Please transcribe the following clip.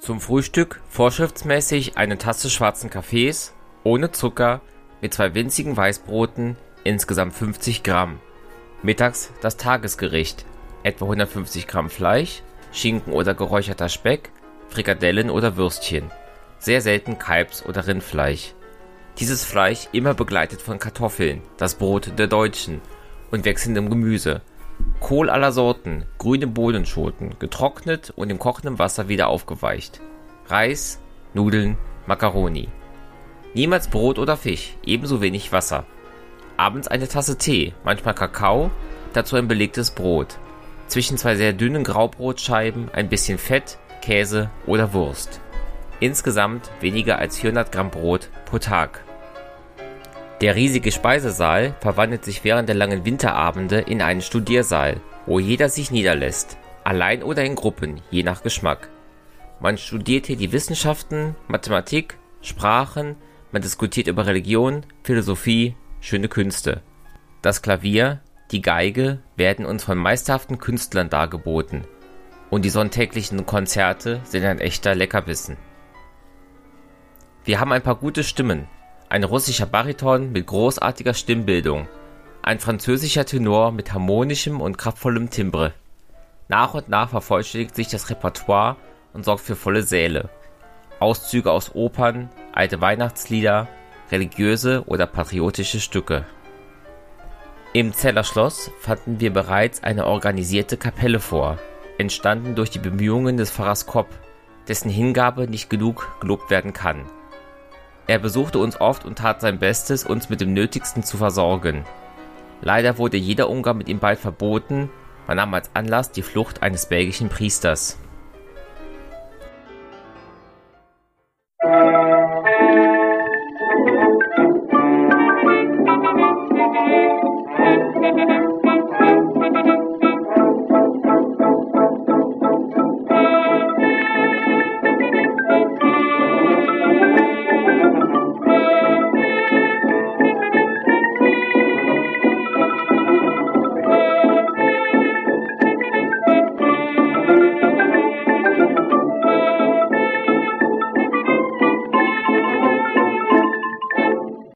Zum Frühstück vorschriftsmäßig eine Tasse schwarzen Kaffees, ohne Zucker, mit zwei winzigen Weißbroten, insgesamt 50 Gramm. Mittags das Tagesgericht, etwa 150 Gramm Fleisch, Schinken oder geräucherter Speck, Frikadellen oder Würstchen. Sehr selten Kalbs- oder Rindfleisch. Dieses Fleisch immer begleitet von Kartoffeln, das Brot der Deutschen, und wechselndem Gemüse. Kohl aller Sorten, grüne Bohnenschoten, getrocknet und im kochenden Wasser wieder aufgeweicht. Reis, Nudeln, Macaroni. Niemals Brot oder Fisch, ebenso wenig Wasser. Abends eine Tasse Tee, manchmal Kakao, dazu ein belegtes Brot. Zwischen zwei sehr dünnen Graubrotscheiben ein bisschen Fett, Käse oder Wurst. Insgesamt weniger als 400 Gramm Brot pro Tag. Der riesige Speisesaal verwandelt sich während der langen Winterabende in einen Studiersaal, wo jeder sich niederlässt, allein oder in Gruppen, je nach Geschmack. Man studiert hier die Wissenschaften, Mathematik, Sprachen, man diskutiert über Religion, Philosophie, schöne Künste. Das Klavier, die Geige werden uns von meisterhaften Künstlern dargeboten. Und die sonntäglichen Konzerte sind ein echter Leckerbissen. Wir haben ein paar gute Stimmen. Ein russischer Bariton mit großartiger Stimmbildung. Ein französischer Tenor mit harmonischem und kraftvollem Timbre. Nach und nach vervollständigt sich das Repertoire und sorgt für volle Säle. Auszüge aus Opern, alte Weihnachtslieder, religiöse oder patriotische Stücke. Im Zeller Schloss fanden wir bereits eine organisierte Kapelle vor, entstanden durch die Bemühungen des Pfarrers Kopp, dessen Hingabe nicht genug gelobt werden kann. Er besuchte uns oft und tat sein Bestes, uns mit dem Nötigsten zu versorgen. Leider wurde jeder Umgang mit ihm bald verboten, man nahm als Anlass die Flucht eines belgischen Priesters. You.